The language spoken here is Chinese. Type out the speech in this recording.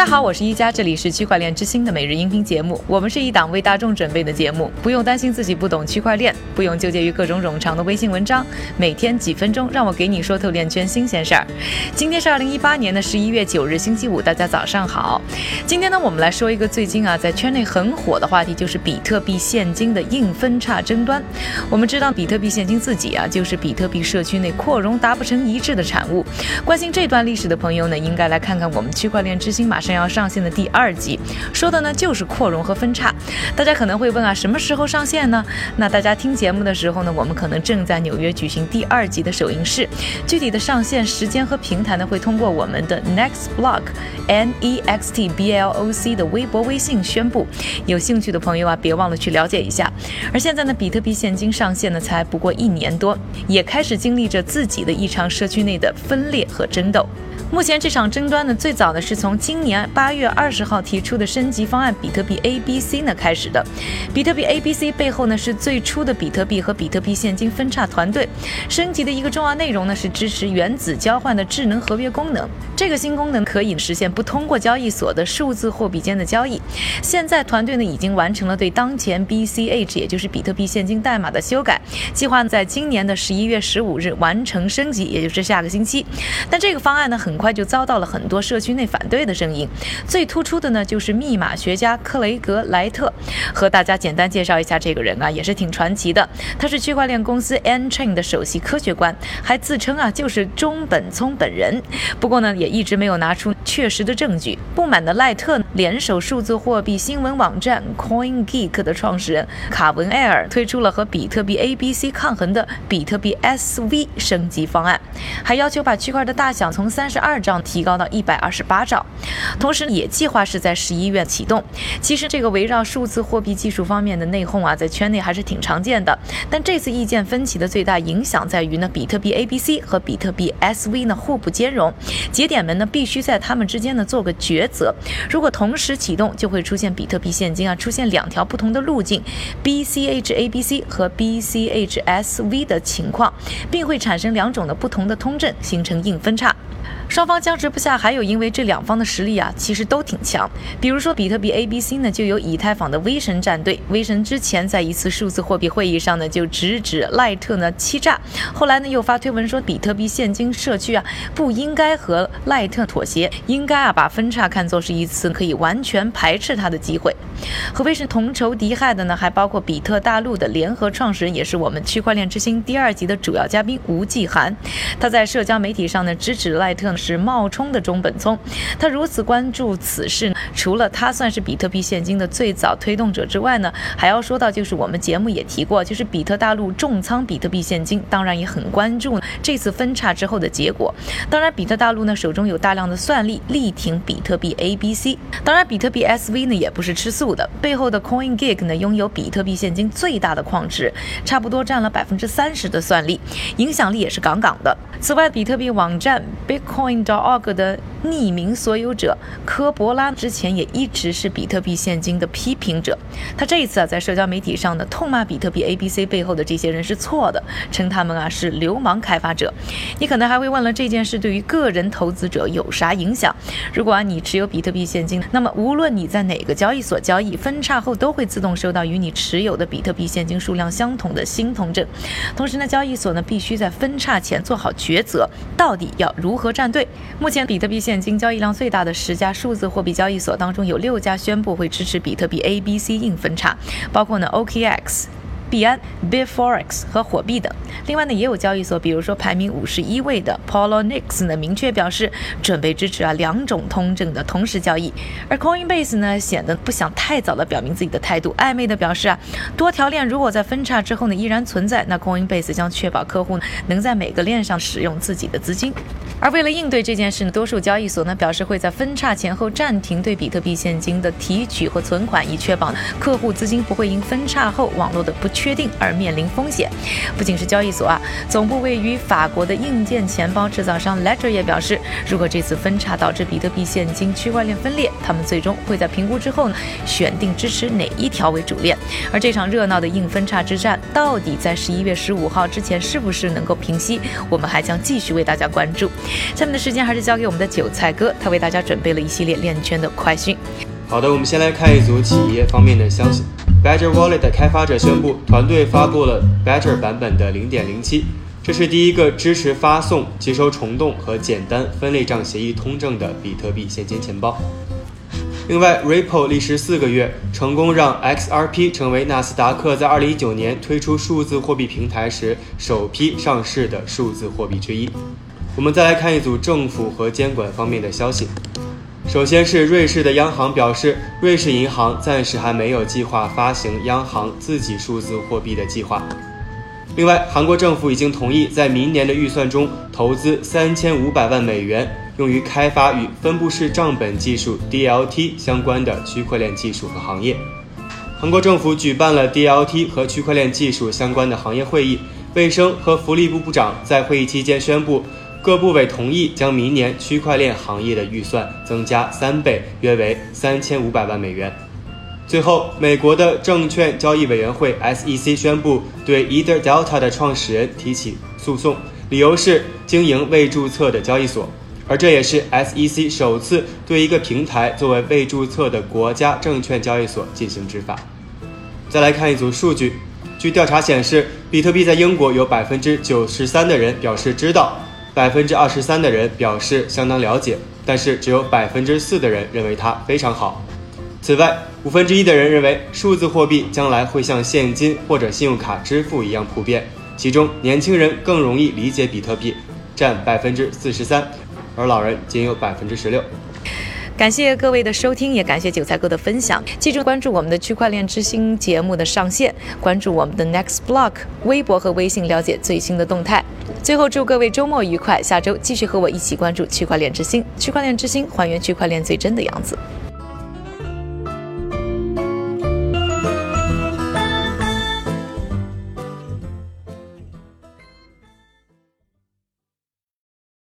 大家好，我是一加，这里是区块链之星的每日音频节目。我们是一档为大众准备的节目，不用担心自己不懂区块链，不用纠结于各种冗长的微信文章，每天几分钟，让我给你说透链圈新鲜事儿。今天是二零一八年的十一月九日，星期五，大家早上好。今天呢，我们来说一个最近啊在圈内很火的话题，就是比特币现金的硬分叉争端。我们知道，比特币现金自己啊就是比特币社区内扩容达不成一致的产物。关心这段历史的朋友呢，应该来看看我们区块链之星马上要上线的第二集，说的呢就是扩容和分叉。大家可能会问啊，什么时候上线呢？那大家听节目的时候呢，我们可能正在纽约举行第二集的首映式，具体的上线时间和平台呢，会通过我们的 Next Block N E X T B L O C 的微博、微信宣布。有兴趣的朋友啊，别忘了去了解一下。而现在呢，比特币现金上线呢，才不过一年多，也开始经历着自己的一场社区内的分裂和争斗。目前这场争端呢，最早呢是从今年八月二十号提出的升级方案比特币 A B C 呢开始的。比特币 A B C 背后呢是最初的比特币和比特币现金分叉团队。升级的一个重要内容呢是支持原子交换的智能合约功能。这个新功能可以实现不通过交易所的数字货币间的交易。现在团队呢已经完成了对当前 B C H 也就是比特币现金代码的修改，计划在今年的十一月十五日完成升级，也就是下个星期。但这个方案呢很。快就遭到了很多社区内反对的声音，最突出的呢就是密码学家克雷格莱特。和大家简单介绍一下这个人啊，也是挺传奇的。他是区块链公司 Nchain 的首席科学官，还自称啊就是中本聪本人。不过呢，也一直没有拿出确实的证据。不满的赖特联手数字货币新闻网站 CoinGeek 的创始人卡文埃尔，推出了和比特币 ABC 抗衡的比特币 SV 升级方案，还要求把区块的大小从三十二。二兆提高到一百二十八兆，同时也计划是在十一月启动。其实这个围绕数字货币技术方面的内讧啊，在圈内还是挺常见的。但这次意见分歧的最大影响在于呢，比特币 ABC 和比特币 SV 呢互不兼容，节点们呢必须在它们之间呢做个抉择。如果同时启动，就会出现比特币现金啊出现两条不同的路径，BCHABC 和 BCHSV 的情况，并会产生两种的不同的通证，形成硬分叉。双方僵持不下，还有因为这两方的实力啊，其实都挺强。比如说比特币 A B C 呢，就有以太坊的威神战队。威神之前在一次数字货币会议上呢，就直指赖特呢欺诈。后来呢，又发推文说比特币现金社区啊，不应该和赖特妥协，应该啊把分叉看作是一次可以完全排斥他的机会。和威神同仇敌忾的呢，还包括比特大陆的联合创始人，也是我们区块链之星第二集的主要嘉宾吴继涵。他在社交媒体上呢，直指赖特。是是冒充的中本聪，他如此关注此事，除了他算是比特币现金的最早推动者之外呢，还要说到就是我们节目也提过，就是比特大陆重仓比特币现金，当然也很关注这次分叉之后的结果。当然，比特大陆呢手中有大量的算力，力挺比特币 A B C。当然，比特币 S V 呢也不是吃素的，背后的 CoinGeek 呢拥有比特币现金最大的矿池，差不多占了百分之三十的算力，影响力也是杠杠的。此外，比特币网站 Bitcoin Dog 的匿名所有者科博拉之前也一直是比特币现金的批评者。他这一次啊，在社交媒体上呢，痛骂比特币 ABC 背后的这些人是错的，称他们啊是流氓开发者。你可能还会问了，这件事对于个人投资者有啥影响？如果啊你持有比特币现金，那么无论你在哪个交易所交易，分叉后都会自动收到与你持有的比特币现金数量相同的新通证。同时呢，交易所呢必须在分叉前做好抉择，到底要如何站队？目前比特币现金交易量最大的十家数字货币交易所当中，有六家宣布会支持比特币 ABC 硬分叉，包括呢 OKX。币安、Bitforex 和火币等，另外呢也有交易所，比如说排名五十一位的 Polonix 呢，明确表示准备支持啊两种通证的同时交易。而 Coinbase 呢显得不想太早的表明自己的态度，暧昧的表示啊多条链如果在分叉之后呢依然存在，那 Coinbase 将确保客户能在每个链上使用自己的资金。而为了应对这件事呢，多数交易所呢表示会在分叉前后暂停对比特币现金的提取和存款，以确保客户资金不会因分叉后网络的不。确定而面临风险。不仅是交易所啊，总部位于法国的硬件钱包制造商 Ledger 也表示，如果这次分叉导致比特币现金区块链分裂，他们最终会在评估之后呢，选定支持哪一条为主链。而这场热闹的硬分叉之战，到底在十一月十五号之前是不是能够平息？我们还将继续为大家关注。下面的时间还是交给我们的韭菜哥，他为大家准备了一系列链圈的快讯。好的，我们先来看一组企业方面的消息。Badger Wallet 的开发者宣布，团队发布了 Badger 版本的0.07，这是第一个支持发送、接收虫洞和简单分类账协议通证的比特币现金钱包。另外，Ripple 历时四个月，成功让 XRP 成为纳斯达克在2019年推出数字货币平台时首批上市的数字货币之一。我们再来看一组政府和监管方面的消息。首先是瑞士的央行表示，瑞士银行暂时还没有计划发行央行自己数字货币的计划。另外，韩国政府已经同意在明年的预算中投资三千五百万美元。用于开发与分布式账本技术 （DLT） 相关的区块链技术和行业。韩国政府举办了 DLT 和区块链技术相关的行业会议。卫生和福利部部长在会议期间宣布，各部委同意将明年区块链行业的预算增加三倍，约为三千五百万美元。最后，美国的证券交易委员会 （SEC） 宣布对 Ether Delta 的创始人提起诉讼，理由是经营未注册的交易所。而这也是 SEC 首次对一个平台作为未注册的国家证券交易所进行执法。再来看一组数据，据调查显示，比特币在英国有百分之九十三的人表示知道，百分之二十三的人表示相当了解，但是只有百分之四的人认为它非常好。此外，五分之一的人认为数字货币将来会像现金或者信用卡支付一样普遍，其中年轻人更容易理解比特币，占百分之四十三。而老人仅有百分之十六。感谢各位的收听，也感谢韭菜哥的分享。记住关注我们的区块链之星节目的上线，关注我们的 Next Block 微博和微信，了解最新的动态。最后祝各位周末愉快，下周继续和我一起关注区块链之星。区块链之星，还原区块链最真的样子。